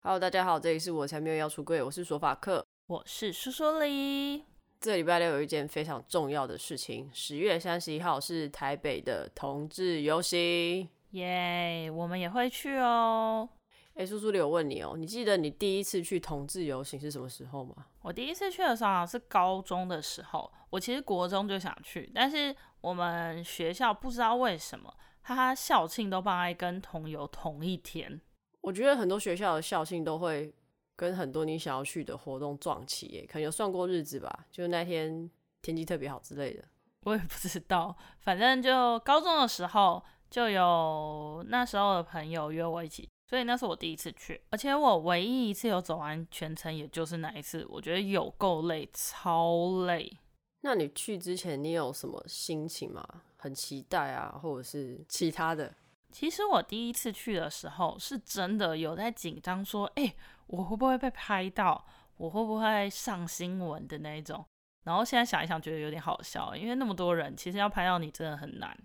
Hello，大家好，这里是我才没有要出柜，我是索法克，我是苏苏里。这礼拜六有一件非常重要的事情，十月三十一号是台北的同志游行，耶，我们也会去哦。哎，苏苏里，我问你哦，你记得你第一次去同志游行是什么时候吗？我第一次去的时候是高中的时候，我其实国中就想去，但是我们学校不知道为什么，他校庆都放在跟同游同一天。我觉得很多学校的校庆都会跟很多你想要去的活动撞期，耶，可能有算过日子吧，就那天天气特别好之类的。我也不知道，反正就高中的时候就有那时候的朋友约我一起，所以那是我第一次去，而且我唯一一次有走完全程，也就是那一次，我觉得有够累，超累。那你去之前你有什么心情吗？很期待啊，或者是其他的？其实我第一次去的时候，是真的有在紧张，说，哎、欸，我会不会被拍到？我会不会上新闻的那一种？然后现在想一想，觉得有点好笑，因为那么多人，其实要拍到你真的很难。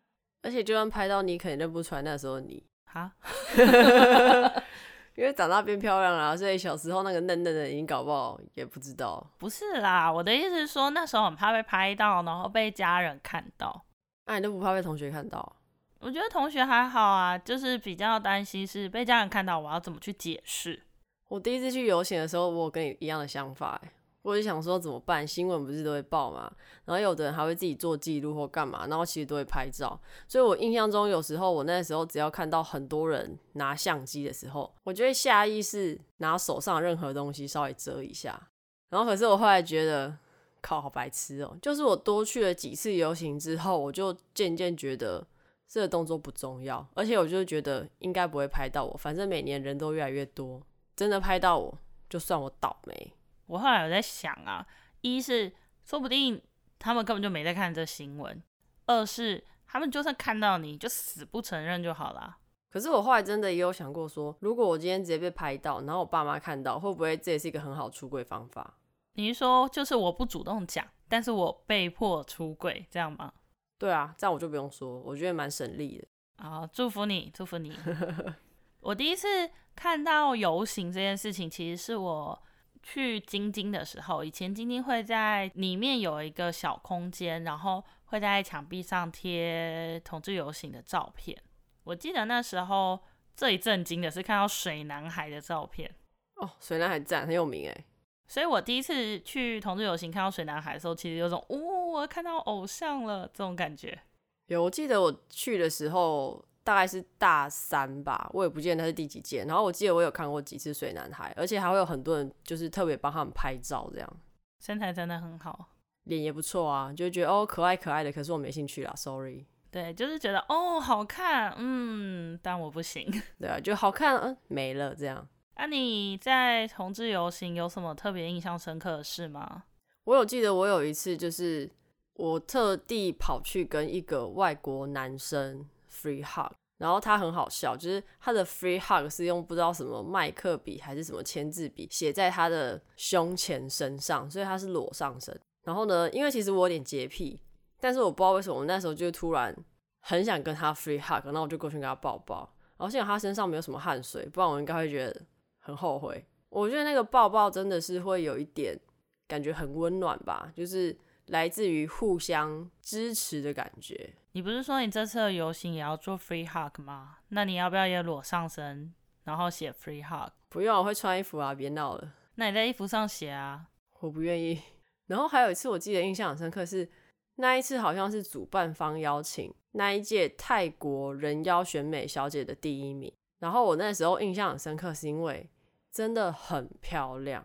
而且就算拍到你，可能认不出来那时候你哈，因为长大变漂亮了，所以小时候那个嫩嫩的，你搞不好也不知道。不是啦，我的意思是说，那时候很怕被拍到，然后被家人看到。那、啊、你都不怕被同学看到？我觉得同学还好啊，就是比较担心是被家人看到，我要怎么去解释？我第一次去游行的时候，我有跟你一样的想法，我就想说怎么办？新闻不是都会报吗？然后有的人还会自己做记录或干嘛，然后其实都会拍照。所以我印象中，有时候我那时候只要看到很多人拿相机的时候，我就会下意识拿手上任何东西稍微遮一下。然后可是我后来觉得，靠，好白痴哦！就是我多去了几次游行之后，我就渐渐觉得。这个动作不重要，而且我就觉得应该不会拍到我，反正每年人都越来越多，真的拍到我就算我倒霉。我后来有在想啊，一是说不定他们根本就没在看这新闻，二是他们就算看到你就死不承认就好了。可是我后来真的也有想过说，如果我今天直接被拍到，然后我爸妈看到，会不会这也是一个很好出柜方法？你是说就是我不主动讲，但是我被迫出柜这样吗？对啊，这样我就不用说，我觉得蛮省力的。好，祝福你，祝福你。我第一次看到游行这件事情，其实是我去京津的时候。以前京津会在里面有一个小空间，然后会在墙壁上贴同志游行的照片。我记得那时候最震惊的是看到水男孩的照片。哦，水男孩赞，很有名哎。所以我第一次去同志游行看到水男孩的时候，其实有种哦，我看到偶像了这种感觉。有，我记得我去的时候大概是大三吧，我也不记得他是第几届。然后我记得我有看过几次水男孩，而且还会有很多人就是特别帮他们拍照，这样身材真的很好，脸也不错啊，就觉得哦可爱可爱的。可是我没兴趣啦，sorry。对，就是觉得哦好看，嗯，但我不行。对啊，就好看，嗯，没了这样。那、啊、你在同志游行有什么特别印象深刻的事吗？我有记得，我有一次就是我特地跑去跟一个外国男生 free hug，然后他很好笑，就是他的 free hug 是用不知道什么麦克笔还是什么签字笔写在他的胸前身上，所以他是裸上身。然后呢，因为其实我有点洁癖，但是我不知道为什么我那时候就突然很想跟他 free hug，然后我就过去跟他抱抱。然后幸好他身上没有什么汗水，不然我应该会觉得。很后悔，我觉得那个抱抱真的是会有一点感觉很温暖吧，就是来自于互相支持的感觉。你不是说你这次的游行也要做 free hug 吗？那你要不要也裸上身，然后写 free hug？不用，我会穿衣服啊，别闹了。那你在衣服上写啊？我不愿意。然后还有一次，我记得印象很深刻是那一次好像是主办方邀请那一届泰国人妖选美小姐的第一名。然后我那时候印象很深刻，是因为真的很漂亮。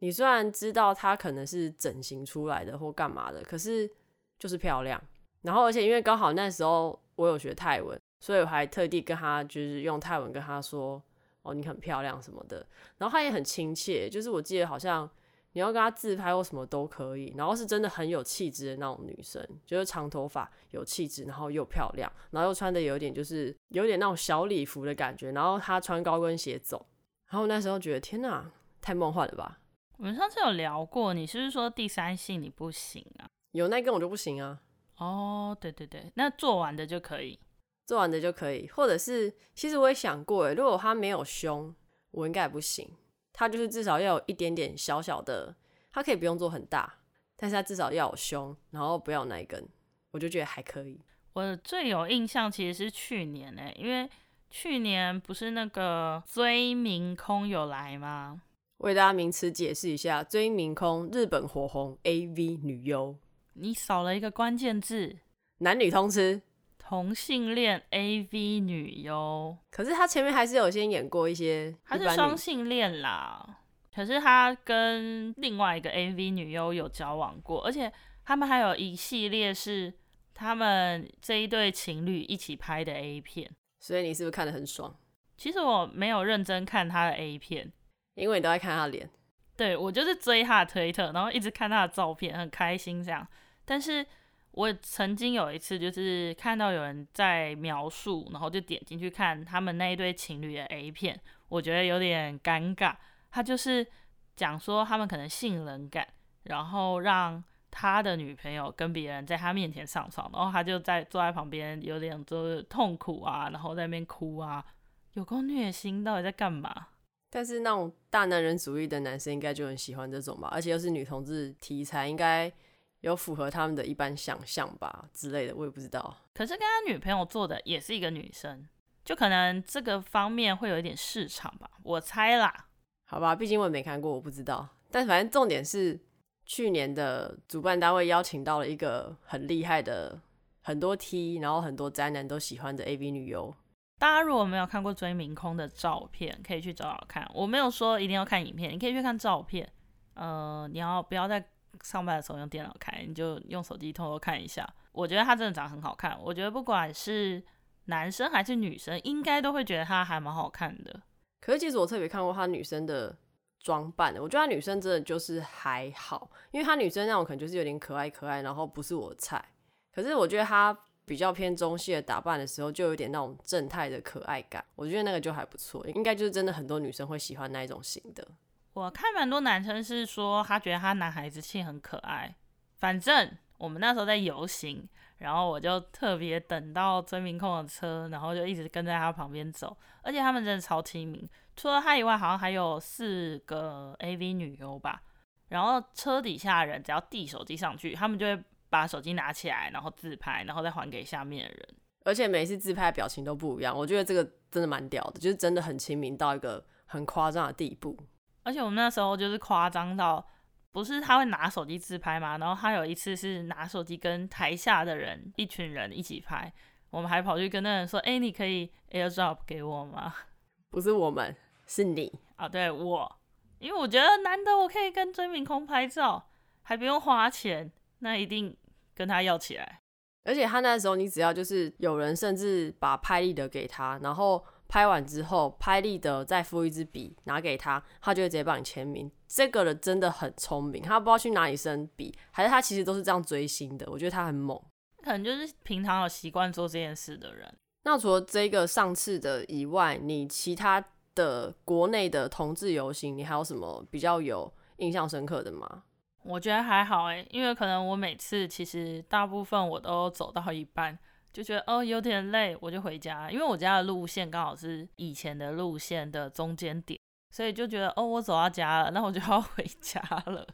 你虽然知道她可能是整形出来的或干嘛的，可是就是漂亮。然后而且因为刚好那时候我有学泰文，所以我还特地跟她就是用泰文跟她说：“哦，你很漂亮什么的。”然后她也很亲切，就是我记得好像你要跟她自拍或什么都可以。然后是真的很有气质的那种女生，就是长头发有气质，然后又漂亮，然后又穿的有点就是有点那种小礼服的感觉。然后她穿高跟鞋走。然后那时候觉得天哪，太梦幻了吧！我们上次有聊过，你是不是说第三性你不行啊？有那根我就不行啊。哦，对对对，那做完的就可以，做完的就可以，或者是其实我也想过，诶，如果他没有胸，我应该也不行。他就是至少要有一点点小小的，他可以不用做很大，但是他至少要有胸，然后不要那一根，我就觉得还可以。我最有印象其实是去年诶、欸，因为去年不是那个追明空有来吗？为大家名词解释一下，追名空，日本火红 AV 女优。你少了一个关键字，男女通吃，同性恋 AV 女优。可是他前面还是有先演过一些，他是双性恋啦。可是他跟另外一个 AV 女优有交往过，而且他们还有一系列是他们这一对情侣一起拍的 A 片。所以你是不是看得很爽？其实我没有认真看他的 A 片。因为你都在看他脸，对，我就是追他的推特，然后一直看他的照片，很开心这样。但是我曾经有一次就是看到有人在描述，然后就点进去看他们那一对情侣的 A 片，我觉得有点尴尬。他就是讲说他们可能性冷感，然后让他的女朋友跟别人在他面前上床，然后他就在坐在旁边有点就是痛苦啊，然后在那边哭啊，有够虐心，到底在干嘛？但是那种大男人主义的男生应该就很喜欢这种吧，而且又是女同志题材，应该有符合他们的一般想象吧之类的，我也不知道。可是跟他女朋友做的也是一个女生，就可能这个方面会有一点市场吧，我猜啦。好吧，毕竟我也没看过，我不知道。但反正重点是，去年的主办单位邀请到了一个很厉害的，很多 T，然后很多宅男都喜欢的 AV 女优。大家如果没有看过追明空的照片，可以去找找看。我没有说一定要看影片，你可以去看照片。呃，你要不要在上班的时候用电脑看？你就用手机偷偷看一下。我觉得他真的长得很好看。我觉得不管是男生还是女生，应该都会觉得他还蛮好看的。可是其实我特别看过他女生的装扮，我觉得他女生真的就是还好，因为他女生那种可能就是有点可爱可爱，然后不是我菜。可是我觉得他。比较偏中性的打扮的时候，就有点那种正太的可爱感，我觉得那个就还不错，应该就是真的很多女生会喜欢那一种型的。我看蛮多男生是说他觉得他男孩子气很可爱。反正我们那时候在游行，然后我就特别等到曾明空的车，然后就一直跟在他旁边走，而且他们真的超亲民。除了他以外，好像还有四个 AV 女优吧。然后车底下的人只要递手机上去，他们就会。把手机拿起来，然后自拍，然后再还给下面的人。而且每次自拍的表情都不一样，我觉得这个真的蛮屌的，就是真的很亲民到一个很夸张的地步。而且我们那时候就是夸张到，不是他会拿手机自拍嘛？然后他有一次是拿手机跟台下的人一群人一起拍，我们还跑去跟那人说：“哎，你可以 AirDrop 给我吗？”不是我们，是你啊，对我，因为我觉得难得我可以跟追明空拍照，还不用花钱，那一定。跟他要起来，而且他那时候，你只要就是有人甚至把拍立得给他，然后拍完之后，拍立得再附一支笔拿给他，他就会直接帮你签名。这个人真的很聪明，他不知道去哪里生笔，还是他其实都是这样追星的。我觉得他很猛，可能就是平常有习惯做这件事的人。那除了这个上次的以外，你其他的国内的同志游行，你还有什么比较有印象深刻的吗？我觉得还好诶，因为可能我每次其实大部分我都走到一半，就觉得哦有点累，我就回家。因为我家的路线刚好是以前的路线的中间点，所以就觉得哦我走到家了，那我就要 回家了。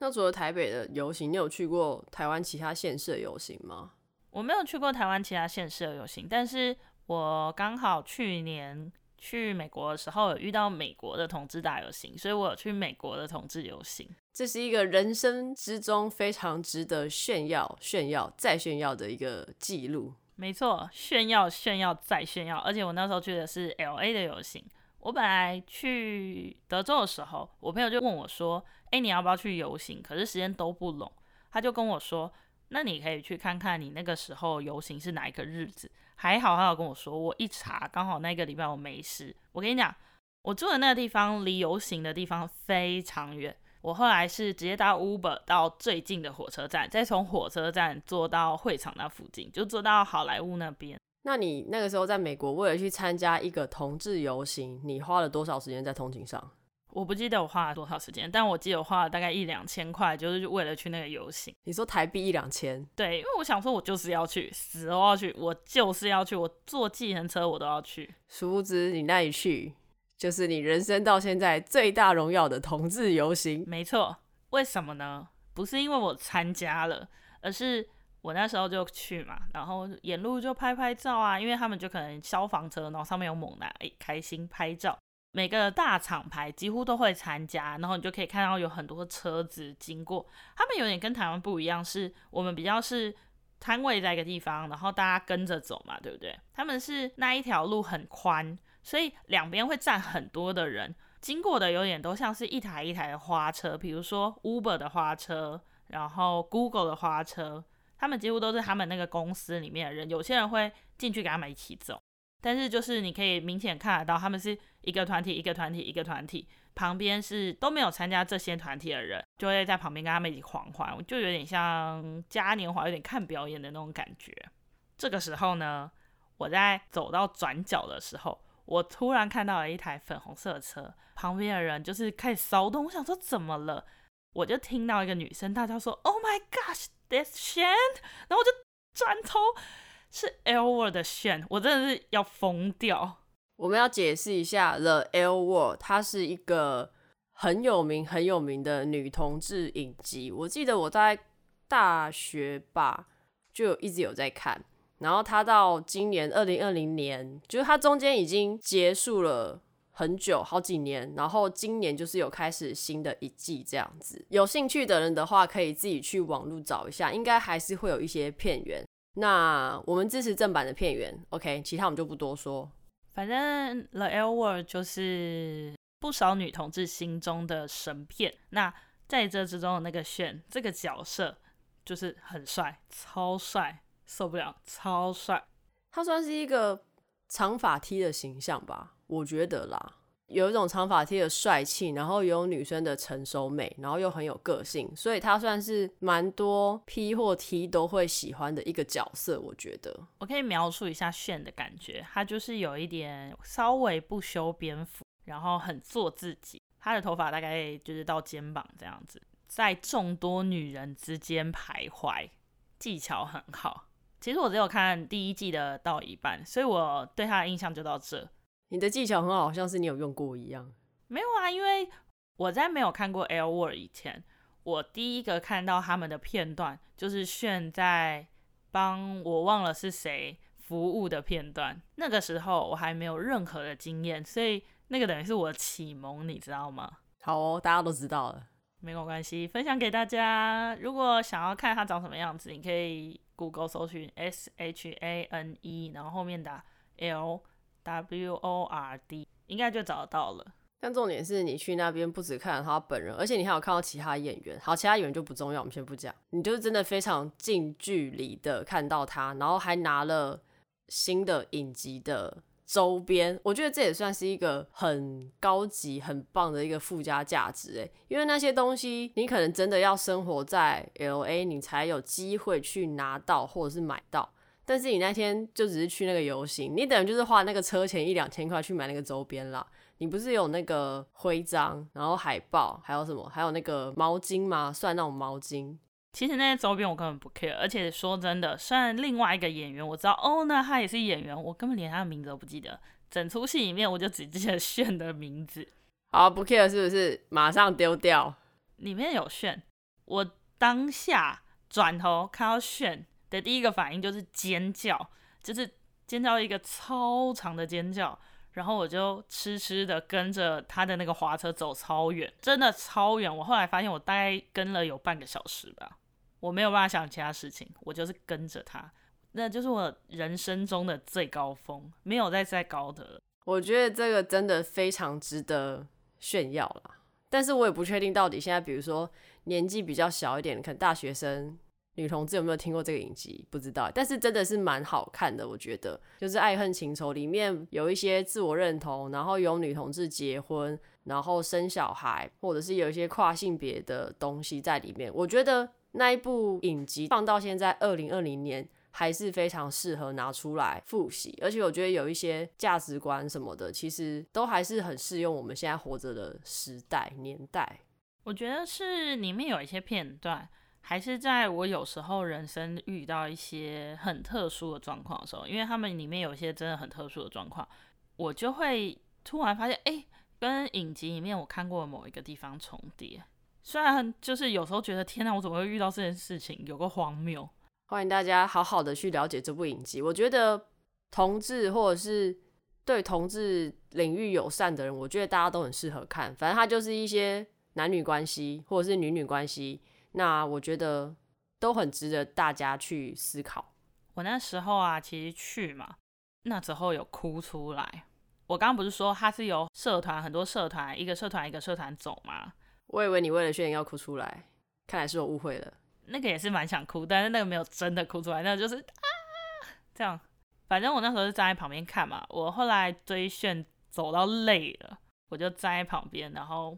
那除了台北的游行，你有去过台湾其他县市的游行吗？我没有去过台湾其他县市的游行，但是我刚好去年去美国的时候有遇到美国的同志大游行，所以我有去美国的同志游行。这是一个人生之中非常值得炫耀、炫耀再炫耀的一个记录。没错，炫耀、炫耀再炫耀。而且我那时候去的是 LA 的游行。我本来去德州的时候，我朋友就问我说：“哎，你要不要去游行？”可是时间都不拢，他就跟我说：“那你可以去看看你那个时候游行是哪一个日子。”还好，他有跟我说，我一查刚好那个礼拜我没事。我跟你讲，我住的那个地方离游行的地方非常远。我后来是直接搭 Uber 到最近的火车站，再从火车站坐到会场那附近，就坐到好莱坞那边。那你那个时候在美国，为了去参加一个同志游行，你花了多少时间在通勤上？我不记得我花了多少时间，但我记得我花了大概一两千块，就是为了去那个游行。你说台币一两千？对，因为我想说，我就是要去，死都要去，我就是要去，我坐计程车我都要去。殊不知你那一去就是你人生到现在最大荣耀的同志游行。没错，为什么呢？不是因为我参加了，而是我那时候就去嘛，然后沿路就拍拍照啊，因为他们就可能消防车，然后上面有猛男，哎，开心拍照。每个大厂牌几乎都会参加，然后你就可以看到有很多车子经过。他们有点跟台湾不一样，是我们比较是摊位在一个地方，然后大家跟着走嘛，对不对？他们是那一条路很宽，所以两边会站很多的人，经过的有点都像是一台一台的花车，比如说 Uber 的花车，然后 Google 的花车，他们几乎都是他们那个公司里面的人，有些人会进去跟他们一起走。但是就是你可以明显看得到，他们是一个团体一个团体一个团体，旁边是都没有参加这些团体的人，就会在旁边跟他们一起狂欢，就有点像嘉年华，有点看表演的那种感觉。这个时候呢，我在走到转角的时候，我突然看到了一台粉红色的车，旁边的人就是开始骚动，我想说怎么了？我就听到一个女生大叫说：“Oh my gosh, that's Shane！” 然后我就转头。是 L Word 的选我真的是要疯掉。我们要解释一下，The L Word，它是一个很有名、很有名的女同志影集。我记得我在大学吧，就一直有在看。然后它到今年二零二零年，就是它中间已经结束了很久，好几年。然后今年就是有开始新的一季这样子。有兴趣的人的话，可以自己去网络找一下，应该还是会有一些片源。那我们支持正版的片源，OK，其他我们就不多说。反正 The L Word 就是不少女同志心中的神片。那在这之中的那个 Shane 这个角色就是很帅，超帅，受不了，超帅。他算是一个长发 T 的形象吧，我觉得啦。有一种长发 T 的帅气，然后有女生的成熟美，然后又很有个性，所以他算是蛮多 P 或 T 都会喜欢的一个角色。我觉得我可以描述一下炫的感觉，他就是有一点稍微不修边幅，然后很做自己。他的头发大概就是到肩膀这样子，在众多女人之间徘徊，技巧很好。其实我只有看第一季的到一半，所以我对他的印象就到这。你的技巧很好，像是你有用过一样。没有啊，因为我在没有看过《L Word》以前，我第一个看到他们的片段就是炫在帮我忘了是谁服务的片段。那个时候我还没有任何的经验，所以那个等于是我的启蒙，你知道吗？好哦，大家都知道了，没有关系，分享给大家。如果想要看它长什么样子，你可以 Google 搜寻 S H A N E，然后后面打 L。W O R D 应该就找到了，但重点是你去那边不只看到他本人，而且你还有看到其他演员。好，其他演员就不重要，我们先不讲。你就是真的非常近距离的看到他，然后还拿了新的影集的周边。我觉得这也算是一个很高级、很棒的一个附加价值诶，因为那些东西你可能真的要生活在 LA，你才有机会去拿到或者是买到。但是你那天就只是去那个游行，你等于就是花那个车钱一两千块去买那个周边啦。你不是有那个徽章，然后海报，还有什么？还有那个毛巾吗？算那种毛巾。其实那些周边我根本不 care，而且说真的，虽然另外一个演员我知道，哦，那他也是演员，我根本连他的名字都不记得。整出戏里面我就只记得炫的名字。好，不 care 是不是？马上丢掉。里面有炫，我当下转头看到炫。的第一个反应就是尖叫，就是尖叫一个超长的尖叫，然后我就痴痴的跟着他的那个滑车走超远，真的超远。我后来发现我大概跟了有半个小时吧，我没有办法想其他事情，我就是跟着他，那就是我人生中的最高峰，没有再再高的了。我觉得这个真的非常值得炫耀啦，但是我也不确定到底现在，比如说年纪比较小一点，可能大学生。女同志有没有听过这个影集？不知道，但是真的是蛮好看的，我觉得就是爱恨情仇里面有一些自我认同，然后有女同志结婚，然后生小孩，或者是有一些跨性别的东西在里面。我觉得那一部影集放到现在二零二零年还是非常适合拿出来复习，而且我觉得有一些价值观什么的，其实都还是很适用我们现在活着的时代年代。我觉得是里面有一些片段。还是在我有时候人生遇到一些很特殊的状况的时候，因为他们里面有一些真的很特殊的状况，我就会突然发现，哎、跟影集里面我看过的某一个地方重叠。虽然就是有时候觉得，天哪，我怎么会遇到这件事情，有个荒谬。欢迎大家好好的去了解这部影集。我觉得同志或者是对同志领域友善的人，我觉得大家都很适合看。反正它就是一些男女关系或者是女女关系，那我觉得都很值得大家去思考。我那时候啊，其实去嘛，那时候有哭出来。我刚刚不是说他是由社团很多社团一个社团一个社团走吗？我以为你为了炫耀要哭出来，看来是我误会了。那个也是蛮想哭，但是那个没有真的哭出来，那个就是啊这样。反正我那时候是站在旁边看嘛。我后来追炫走到累了，我就站在旁边，然后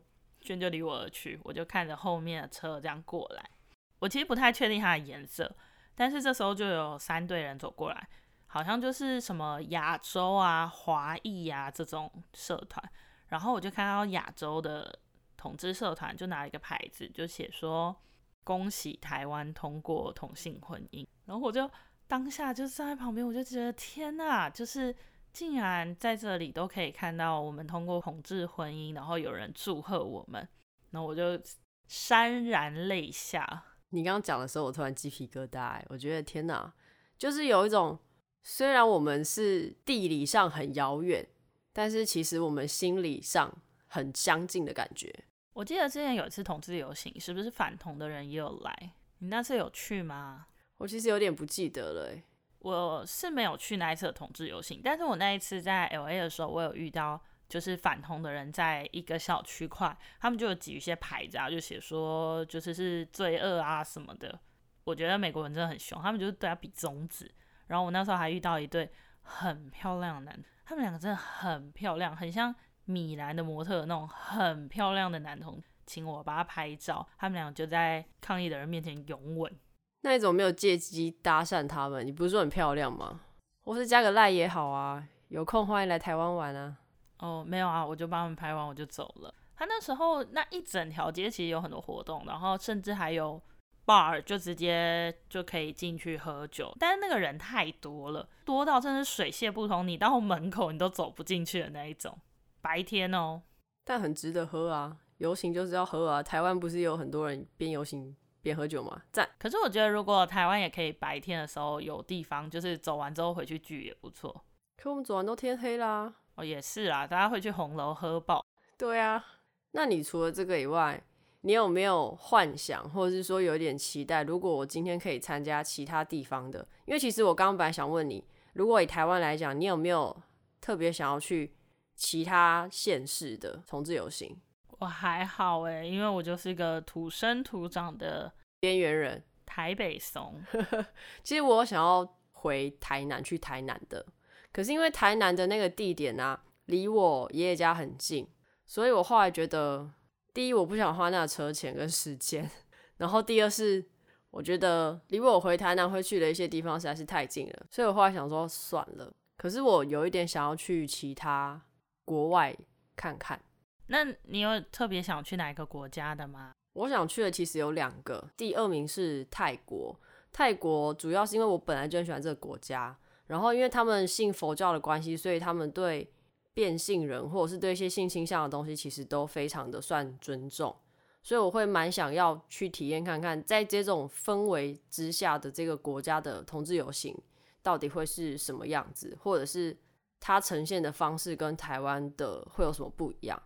就离我而去，我就看着后面的车这样过来。我其实不太确定它的颜色，但是这时候就有三队人走过来，好像就是什么亚洲啊、华裔啊这种社团。然后我就看到亚洲的。同志社团就拿了一个牌子，就写说恭喜台湾通过同性婚姻。然后我就当下就站在旁边，我就觉得天哪，就是竟然在这里都可以看到我们通过同志婚姻，然后有人祝贺我们，然后我就潸然泪下。你刚刚讲的时候，我突然鸡皮疙瘩，我觉得天哪，就是有一种虽然我们是地理上很遥远，但是其实我们心理上很相近的感觉。我记得之前有一次同志游行，是不是反同的人也有来？你那次有去吗？我其实有点不记得了。我是没有去那一次的同志游行，但是我那一次在 LA 的时候，我有遇到就是反同的人，在一个小区块，他们就有举一些牌子啊，就写说就是是罪恶啊什么的。我觉得美国人真的很凶，他们就是对他比中指。然后我那时候还遇到一对很漂亮的男，他们两个真的很漂亮，很像。米兰的模特那种很漂亮的男同，请我帮他拍照，他们俩就在抗议的人面前拥吻。那你怎么没有借机搭讪他们？你不是说很漂亮吗？或是加个赖也好啊，有空欢迎来台湾玩啊。哦，没有啊，我就帮他们拍完我就走了。他那时候那一整条街其实有很多活动，然后甚至还有 bar，就直接就可以进去喝酒，但是那个人太多了，多到真是水泄不通，你到门口你都走不进去的那一种。白天哦，但很值得喝啊！游行就是要喝啊！台湾不是有很多人边游行边喝酒嘛？赞！可是我觉得如果台湾也可以白天的时候有地方，就是走完之后回去聚也不错。可我们走完都天黑啦。哦，也是啦，大家会去红楼喝爆。对啊，那你除了这个以外，你有没有幻想，或者是说有一点期待？如果我今天可以参加其他地方的，因为其实我刚刚本来想问你，如果以台湾来讲，你有没有特别想要去？其他县市的同志游行，我还好哎，因为我就是一个土生土长的边缘人，台北松。其实我想要回台南去台南的，可是因为台南的那个地点啊，离我爷爷家很近，所以我后来觉得，第一我不想花那车钱跟时间，然后第二是我觉得离我回台南会去的一些地方实在是太近了，所以我后来想说算了。可是我有一点想要去其他。国外看看，那你有特别想去哪一个国家的吗？我想去的其实有两个，第二名是泰国。泰国主要是因为我本来就很喜欢这个国家，然后因为他们信佛教的关系，所以他们对变性人或者是对一些性倾向的东西，其实都非常的算尊重，所以我会蛮想要去体验看看，在这种氛围之下的这个国家的同志游行到底会是什么样子，或者是。它呈现的方式跟台湾的会有什么不一样？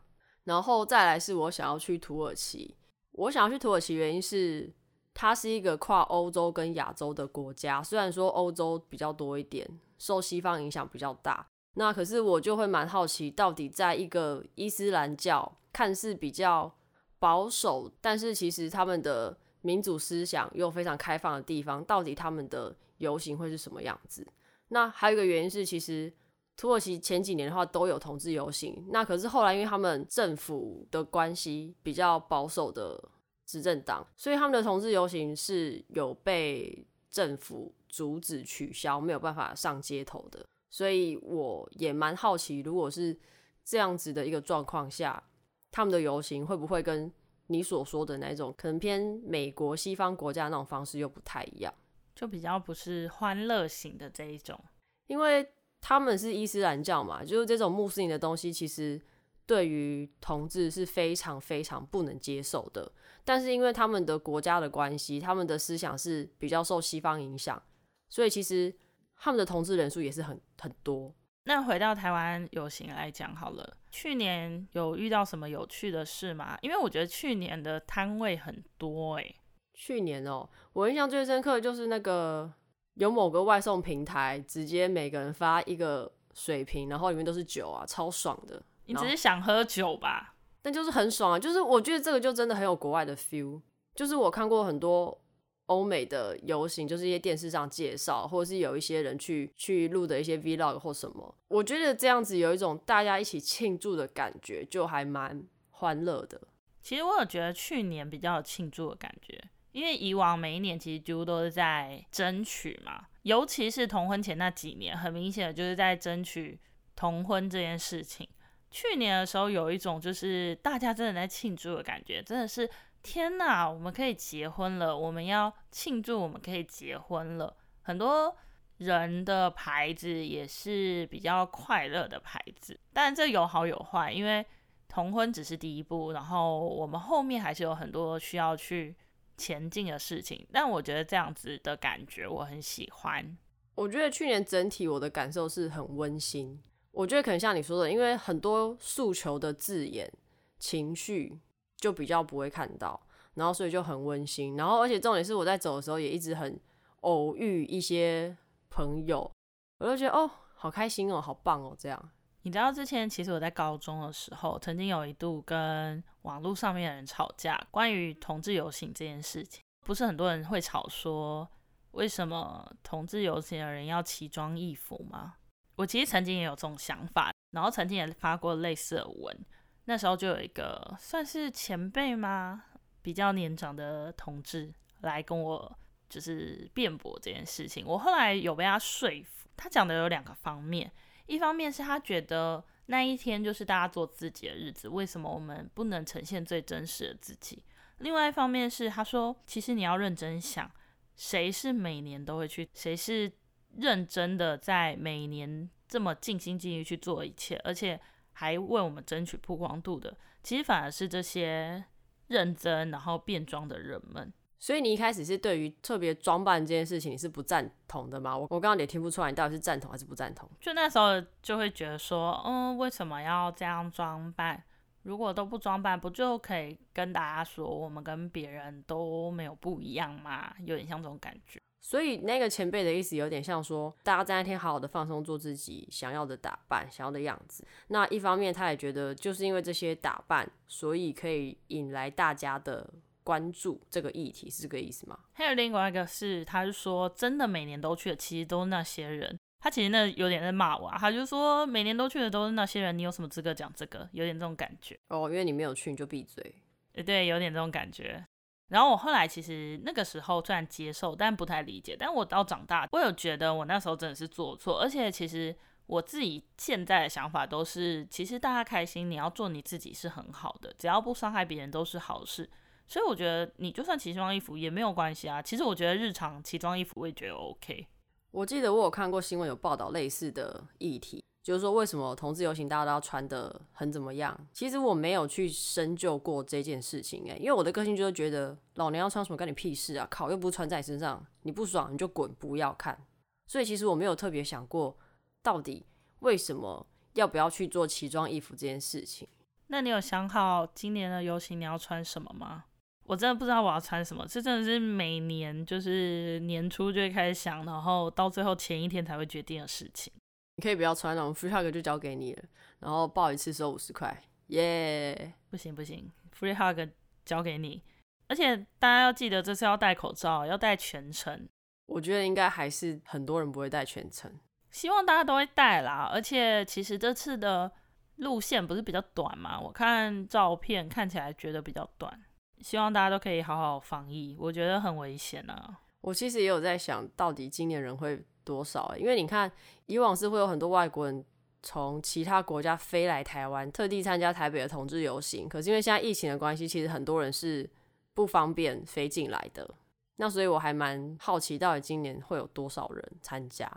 然后再来是我想要去土耳其。我想要去土耳其原因是它是一个跨欧洲跟亚洲的国家，虽然说欧洲比较多一点，受西方影响比较大。那可是我就会蛮好奇，到底在一个伊斯兰教看似比较保守，但是其实他们的民主思想又非常开放的地方，到底他们的游行会是什么样子？那还有一个原因是，其实。土耳其前几年的话都有同志游行，那可是后来因为他们政府的关系比较保守的执政党，所以他们的同志游行是有被政府阻止取消，没有办法上街头的。所以我也蛮好奇，如果是这样子的一个状况下，他们的游行会不会跟你所说的那种可能偏美国西方国家那种方式又不太一样，就比较不是欢乐型的这一种，因为。他们是伊斯兰教嘛，就是这种穆斯林的东西，其实对于同志是非常非常不能接受的。但是因为他们的国家的关系，他们的思想是比较受西方影响，所以其实他们的同志人数也是很很多。那回到台湾游行来讲好了，去年有遇到什么有趣的事吗？因为我觉得去年的摊位很多诶、欸。去年哦、喔，我印象最深刻的就是那个有某个外送平台，直接每个人发一个水瓶，然后里面都是酒啊，超爽的。你只是想喝酒吧？但就是很爽啊，就是我觉得这个就真的很有国外的 feel。就是我看过很多欧美的游行，就是一些电视上介绍，或者是有一些人去去录的一些 vlog 或什么，我觉得这样子有一种大家一起庆祝的感觉，就还蛮欢乐的。其实我有觉得去年比较有庆祝的感觉。因为以往每一年其实几乎都是在争取嘛，尤其是同婚前那几年，很明显的就是在争取同婚这件事情。去年的时候有一种就是大家真的在庆祝的感觉，真的是天哪，我们可以结婚了，我们要庆祝我们可以结婚了。很多人的牌子也是比较快乐的牌子，但这有好有坏，因为同婚只是第一步，然后我们后面还是有很多需要去。前进的事情，但我觉得这样子的感觉我很喜欢。我觉得去年整体我的感受是很温馨。我觉得可能像你说的，因为很多诉求的字眼、情绪就比较不会看到，然后所以就很温馨。然后而且重点是我在走的时候也一直很偶遇一些朋友，我就觉得哦，好开心哦，好棒哦，这样。你知道之前其实我在高中的时候，曾经有一度跟网络上面的人吵架，关于同志游行这件事情，不是很多人会吵说，为什么同志游行的人要奇装异服吗？我其实曾经也有这种想法，然后曾经也发过类似的文，那时候就有一个算是前辈吗，比较年长的同志来跟我就是辩驳这件事情，我后来有被他说服，他讲的有两个方面。一方面是他觉得那一天就是大家做自己的日子，为什么我们不能呈现最真实的自己？另外一方面是他说，其实你要认真想，谁是每年都会去，谁是认真的在每年这么尽心尽力去做一切，而且还为我们争取曝光度的，其实反而是这些认真然后变装的人们。所以你一开始是对于特别装扮这件事情你是不赞同的吗？我我刚刚也听不出来你到底是赞同还是不赞同。就那时候就会觉得说，嗯，为什么要这样装扮？如果都不装扮，不就可以跟大家说我们跟别人都没有不一样吗？有点像这种感觉。所以那个前辈的意思有点像说，大家在那天好好的放松，做自己想要的打扮、想要的样子。那一方面，他也觉得就是因为这些打扮，所以可以引来大家的。关注这个议题是这个意思吗？还有另外一个是，他是说真的每年都去的，其实都是那些人。他其实那有点在骂我啊，他就说每年都去的都是那些人，你有什么资格讲这个？有点这种感觉哦，因为你没有去，你就闭嘴。对，有点这种感觉。然后我后来其实那个时候虽然接受，但不太理解。但我到长大，我有觉得我那时候真的是做错，而且其实我自己现在的想法都是，其实大家开心，你要做你自己是很好的，只要不伤害别人都是好事。所以我觉得你就算奇装异服也没有关系啊。其实我觉得日常奇装异服我也觉得 OK。我记得我有看过新闻有报道类似的议题，就是说为什么同志游行大家都要穿的很怎么样？其实我没有去深究过这件事情诶，因为我的个性就是觉得老娘要穿什么干你屁事啊！靠，又不是穿在你身上，你不爽你就滚，不要看。所以其实我没有特别想过到底为什么要不要去做奇装异服这件事情。那你有想好今年的游行你要穿什么吗？我真的不知道我要穿什么，这真的是每年就是年初就会开始想，然后到最后前一天才会决定的事情。你可以不要穿了，我们 free hug 就交给你了，然后报一次收五十块，耶、yeah！不行不行，free hug 交给你，而且大家要记得这次要戴口罩，要戴全程。我觉得应该还是很多人不会戴全程，希望大家都会戴啦。而且其实这次的路线不是比较短嘛，我看照片看起来觉得比较短。希望大家都可以好好防疫，我觉得很危险啊。我其实也有在想，到底今年人会多少欸？因为你看，以往是会有很多外国人从其他国家飞来台湾，特地参加台北的同志游行。可是因为现在疫情的关系，其实很多人是不方便飞进来的。那所以我还蛮好奇，到底今年会有多少人参加？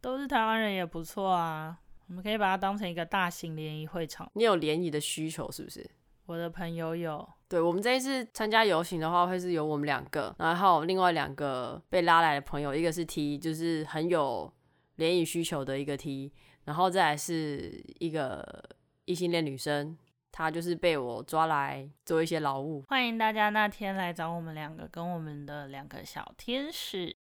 都是台湾人也不错啊。我们可以把它当成一个大型联谊会场。你有联谊的需求是不是？我的朋友有。对，我们这一次参加游行的话，会是有我们两个，然后另外两个被拉来的朋友，一个是 T，就是很有联谊需求的一个 T，然后再来是一个异性恋女生，她就是被我抓来做一些劳务。欢迎大家那天来找我们两个，跟我们的两个小天使。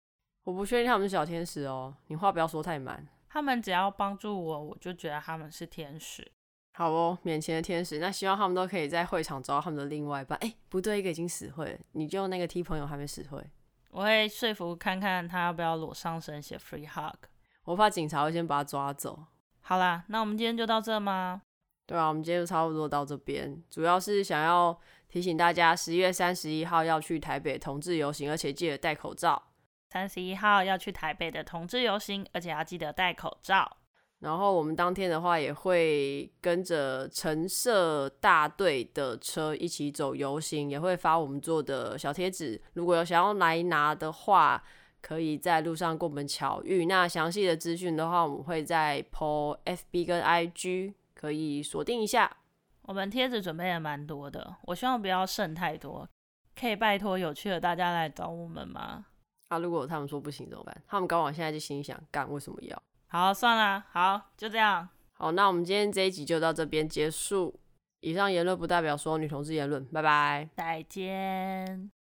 我不确定他们是小天使哦，你话不要说太满。他们只要帮助我，我就觉得他们是天使。好哦，面前的天使。那希望他们都可以在会场找到他们的另外一半。哎，不对，一个已经死会了，你就那个 T 朋友还没死会。我会说服看看他要不要裸上身写 free hug。我怕警察会先把他抓走。好啦，那我们今天就到这吗？对啊，我们今天就差不多到这边。主要是想要提醒大家，十一月三十一号要去台北同志游行，而且记得戴口罩。三十一号要去台北的同志游行，而且要记得戴口罩。然后我们当天的话，也会跟着橙色大队的车一起走游行，也会发我们做的小贴纸。如果有想要来拿的话，可以在路上跟我们巧遇。那详细的资讯的话，我们会在 po FB 跟 IG，可以锁定一下。我们贴纸准备也蛮多的，我希望不要剩太多。可以拜托有趣的大家来找我们吗？啊、如果他们说不行怎么办？他们刚好现在就心想干，为什么要？好，算了，好，就这样。好，那我们今天这一集就到这边结束。以上言论不代表所有女同志言论，拜拜，再见。